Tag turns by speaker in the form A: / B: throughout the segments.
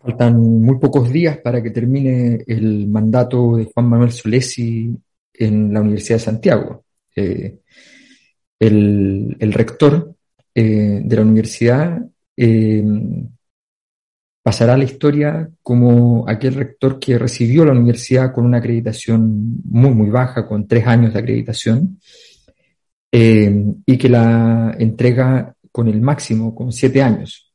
A: Faltan muy pocos días para que termine el mandato de Juan Manuel Solesi en la Universidad de Santiago. Eh, el, rector eh, de la universidad eh, pasará a la historia como aquel rector que recibió la universidad con una acreditación muy, muy baja, con tres años de acreditación, y que la entrega con el máximo, con siete años.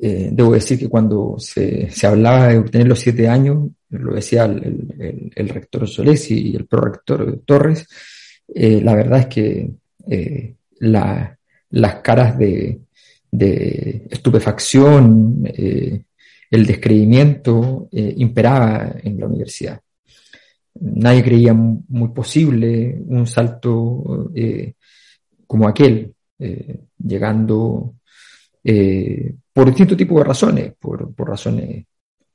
A: Eh, debo decir que cuando se, se, hablaba de obtener los siete años, lo decía el, el, rector Solesi y el prorector Torres, eh, la verdad es que eh, la, las caras de, de estupefacción, el descreimiento imperaba en la universidad. Nadie creía muy posible un salto como aquel, llegando por distintos tipos de razones, por, razones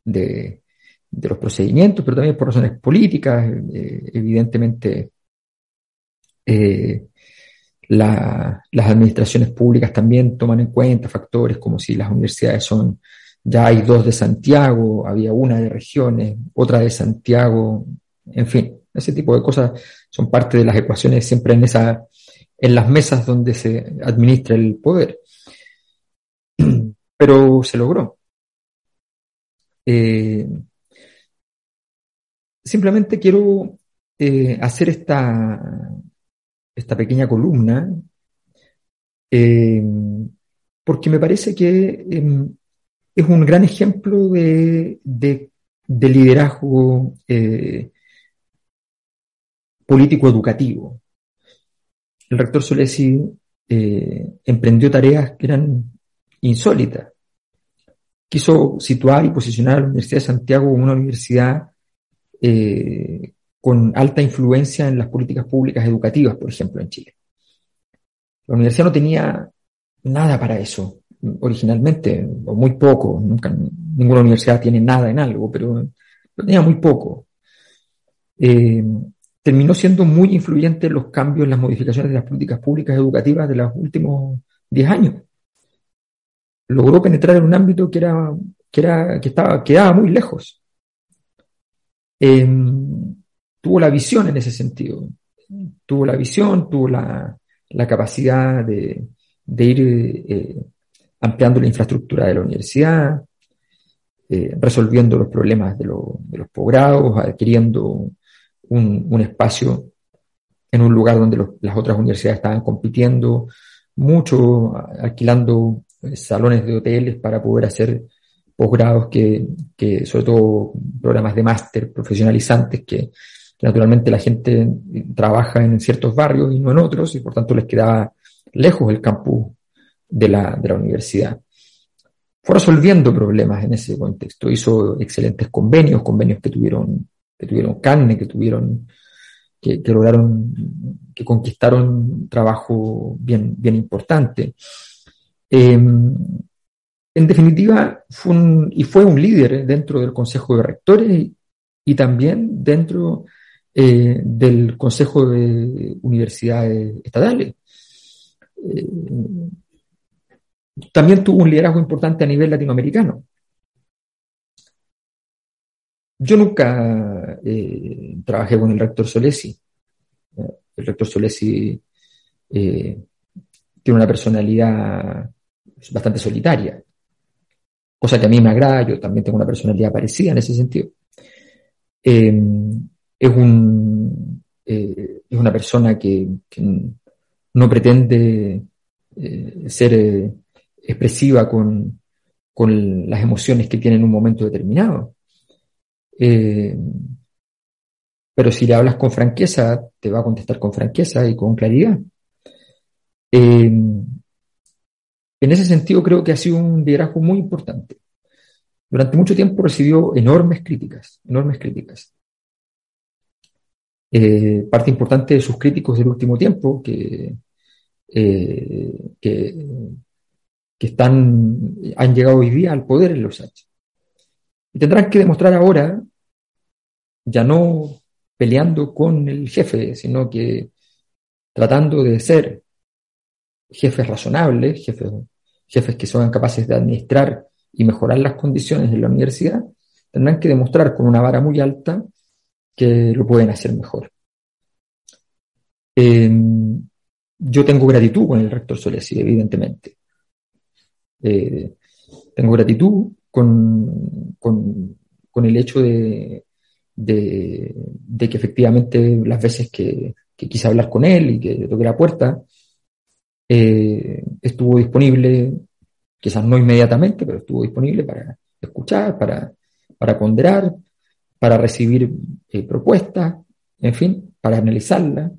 A: de, los procedimientos, pero también por razones políticas. Eh, evidentemente, eh, las administraciones públicas también toman en cuenta factores como si las universidades son, ya hay dos de Santiago, había una de regiones, otra de Santiago, en fin, ese tipo de cosas son parte de las ecuaciones siempre en esa, en las mesas donde se administra el poder pero se logró. Eh, simplemente quiero eh, hacer esta, esta pequeña columna eh, porque me parece que em, es un gran ejemplo de, liderazgo político-educativo. El rector Solesi emprendió tareas que eran insólitas quiso situar y posicionar a la Universidad de Santiago como una universidad eh, con alta influencia en las políticas públicas educativas, por ejemplo, en Chile. La universidad no tenía nada para eso originalmente, o muy poco, nunca, ninguna universidad tiene nada en algo, pero, tenía muy poco. Eh, terminó siendo muy influyente en los cambios, las modificaciones de las políticas públicas educativas de los últimos 10 años logró penetrar en un ámbito que era, que era, que estaba, quedaba muy lejos. Em, tuvo la visión en ese sentido. Tuvo la visión, tuvo la, capacidad de, ir eh, ampliando la infraestructura de la universidad, eh, resolviendo los problemas de, los posgrados, adquiriendo un, espacio en un lugar donde las otras universidades estaban compitiendo mucho, alquilando salones de hoteles para poder hacer posgrados que, que, sobre todo programas de máster profesionalizantes que, naturalmente la gente trabaja en ciertos barrios y no en otros y por tanto les quedaba lejos el campus de la, de la universidad. Fue resolviendo problemas en ese contexto, hizo excelentes convenios, convenios que tuvieron, que tuvieron carne, que tuvieron, que, que lograron, que conquistaron trabajo bien, bien importante. Em, en definitiva, fue un, y fue un líder dentro del Consejo de Rectores y, también dentro eh, del Consejo de Universidades Estatales. Eh, también tuvo un liderazgo importante a nivel latinoamericano. Yo nunca eh, trabajé con el rector Solesi. El rector Solesi tiene una personalidad bastante solitaria, cosa que a mí me agrada, yo también tengo una personalidad parecida en ese sentido. Em, es, un, eh, es una persona que, no pretende eh, ser eh, expresiva con, con, las emociones que tiene en un momento determinado. Pero si le hablas con franqueza, te va a contestar con franqueza y con claridad. En ese sentido, creo que ha sido un liderazgo muy importante. Durante mucho tiempo recibió enormes críticas, enormes críticas. Eh, parte importante de sus críticos del último tiempo, que, eh, que, están, han llegado hoy día al poder en los H. Y tendrán que demostrar ahora, ya no peleando con el jefe, sino que tratando de ser jefes razonables, jefes jefes que son capaces de administrar y mejorar las condiciones de la universidad, tendrán que demostrar con una vara muy alta que lo pueden hacer mejor. Em, yo tengo gratitud con el rector Solesi, evidentemente. Eh, tengo gratitud con, con, el hecho de, de, que efectivamente las veces que, quise hablar con él y que toqué la puerta, eh, estuvo disponible, quizás no inmediatamente, pero estuvo disponible para escuchar, para, para ponderar, para recibir eh, propuestas, en fin, para analizarlas,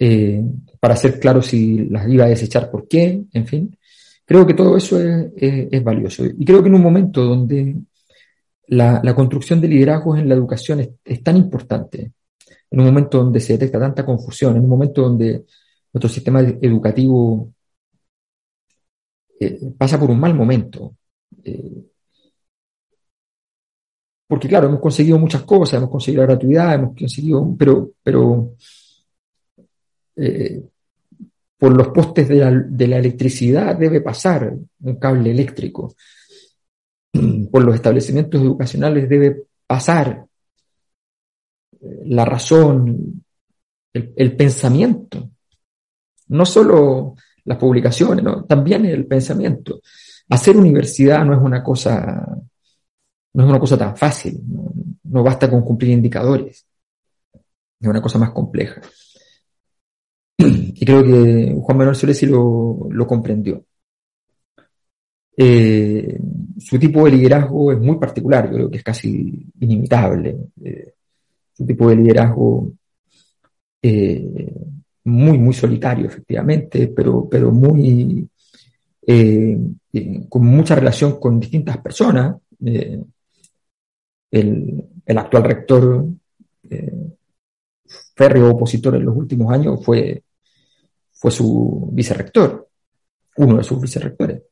A: eh, para ser claro si las iba a desechar, por qué, en fin. Creo que todo eso es, valioso. Y creo que en un momento donde la, construcción de liderazgos en la educación es, tan importante, en un momento donde se detecta tanta confusión, en un momento donde nuestro sistema educativo eh, pasa por un mal momento. Eh, porque claro, hemos conseguido muchas cosas, hemos conseguido la gratuidad, hemos conseguido, pero, pero eh, por los postes de la, electricidad debe pasar un cable eléctrico. Por los establecimientos educacionales debe pasar la razón, el pensamiento no solo las publicaciones, también el pensamiento. Hacer universidad no es una cosa, no es una cosa tan fácil, no, basta con cumplir indicadores, es una cosa más compleja. Y creo que Juan Manuel Solesi lo, lo comprendió. Eh, su tipo de liderazgo es muy particular, yo creo que es casi inimitable. Eh, su tipo de liderazgo eh, muy, muy solitario, efectivamente, pero, pero muy, eh, eh, con mucha relación con distintas personas. Eh, el, actual rector, férreo opositor en los últimos años, fue, fue su vicerrector, uno de sus vicerrectores.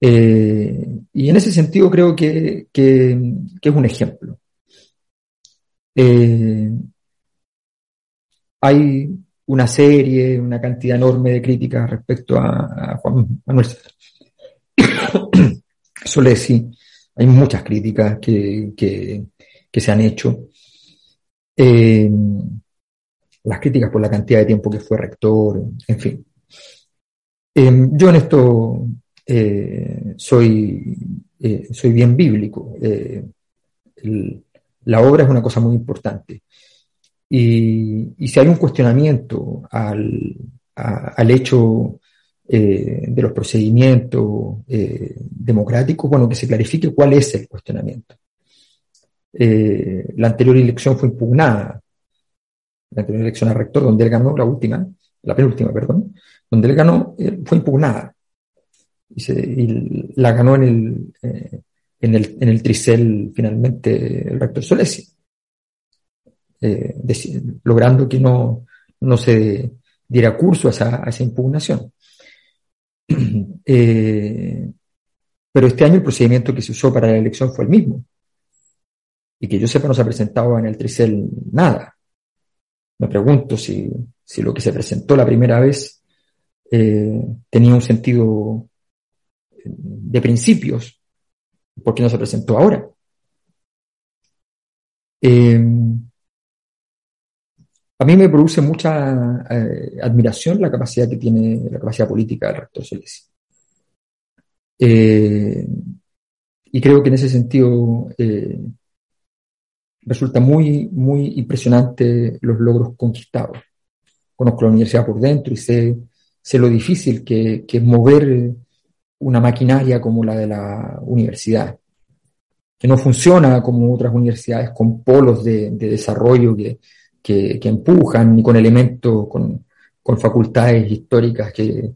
A: y en ese sentido creo que, que es un ejemplo. hay una serie, una cantidad enorme de críticas respecto a, Juan Manuel Solesi. Hay muchas críticas que, se han hecho. Eh, las críticas por la cantidad de tiempo que fue rector, en fin. Eh, yo en esto eh, soy, soy bien bíblico. la obra es una cosa muy importante. Y, si hay un cuestionamiento al, al hecho eh, de los procedimientos eh, democráticos, bueno, que se clarifique cuál es el cuestionamiento. Eh, la anterior elección fue impugnada, la anterior elección a rector, donde él ganó, la última, la penúltima, perdón, donde él ganó, fue impugnada. Y, la ganó en el, en el, en el tricel finalmente el rector Solesi. Eh, logrando que no, no se diera curso a esa, esa impugnación. Eh, pero este año el procedimiento que se usó para la elección fue el mismo. Y que yo sepa no se ha presentado en el Tricel nada. Me pregunto si, si lo que se presentó la primera vez eh, tenía un sentido de principios. ¿Por qué no se presentó ahora? Eh, a mí me produce mucha eh, admiración la capacidad que tiene, la capacidad política del rector Solesi. Eh, y creo que en ese sentido eh, resulta muy, muy impresionante los logros conquistados. Conozco la universidad por dentro y sé, sé lo difícil que, es mover una maquinaria como la de la universidad, que no funciona como otras universidades con polos de, de desarrollo que, que, empujan, ni con elementos, con, facultades históricas que,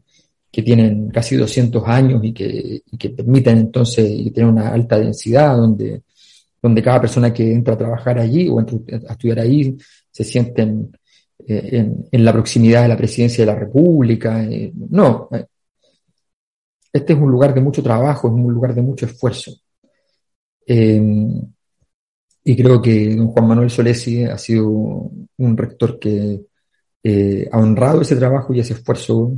A: tienen casi 200 años y que, permiten entonces y tienen una alta densidad donde, donde cada persona que entra a trabajar allí o entra a estudiar ahí se sienten eh, en, la proximidad de la presidencia de la República. Eh, no, eh, este es un lugar de mucho trabajo, es un lugar de mucho esfuerzo. Y creo que don Juan Manuel Solesi ha sido un rector que eh, ha honrado ese trabajo y ese esfuerzo,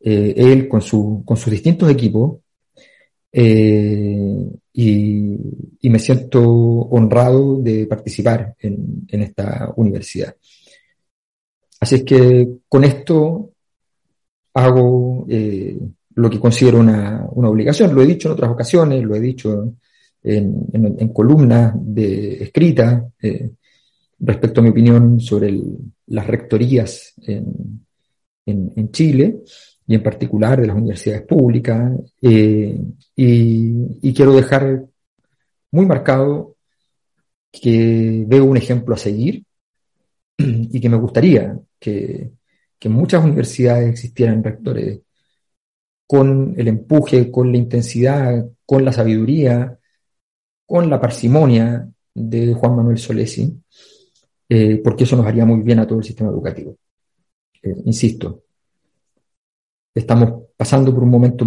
A: eh, él con, su, con sus distintos equipos, eh, y, me siento honrado de participar en, esta universidad. Así es que con esto hago eh, lo que considero una, obligación. Lo he dicho en otras ocasiones, lo he dicho en, columnas de escrita eh, respecto a mi opinión sobre las rectorías en, en Chile y en particular de las universidades públicas. Eh, y, quiero dejar muy marcado que veo un ejemplo a seguir y que me gustaría que, que en muchas universidades existieran rectores con el empuje, con la intensidad, con la sabiduría, con la parsimonia de Juan Manuel Solesi, eh, porque eso nos haría muy bien a todo el sistema educativo. Eh, insisto, estamos pasando por un momento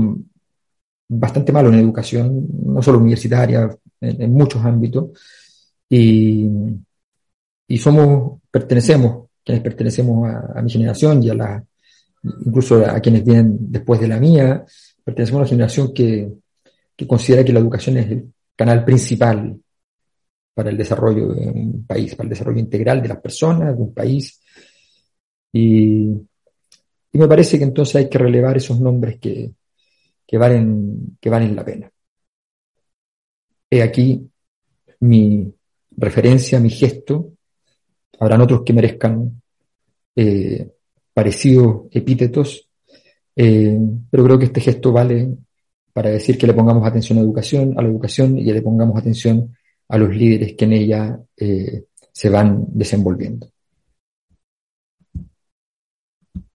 A: bastante malo en educación, no solo universitaria, en, muchos ámbitos, y, y, somos, pertenecemos, quienes pertenecemos a, mi generación y a la, incluso a quienes vienen después de la mía, pertenecemos a una generación que, que considera que la educación es el canal principal para el desarrollo de un país, para el desarrollo integral de las personas, de un país. Y, y me parece que entonces hay que relevar esos nombres que, valen, que valen la pena. He aquí mi referencia, mi gesto. Habrán otros que merezcan eh, parecidos epítetos, eh, pero creo que este gesto vale para decir que le pongamos atención a la educación, a la educación y le pongamos atención a los líderes que en ella eh, se van desenvolviendo.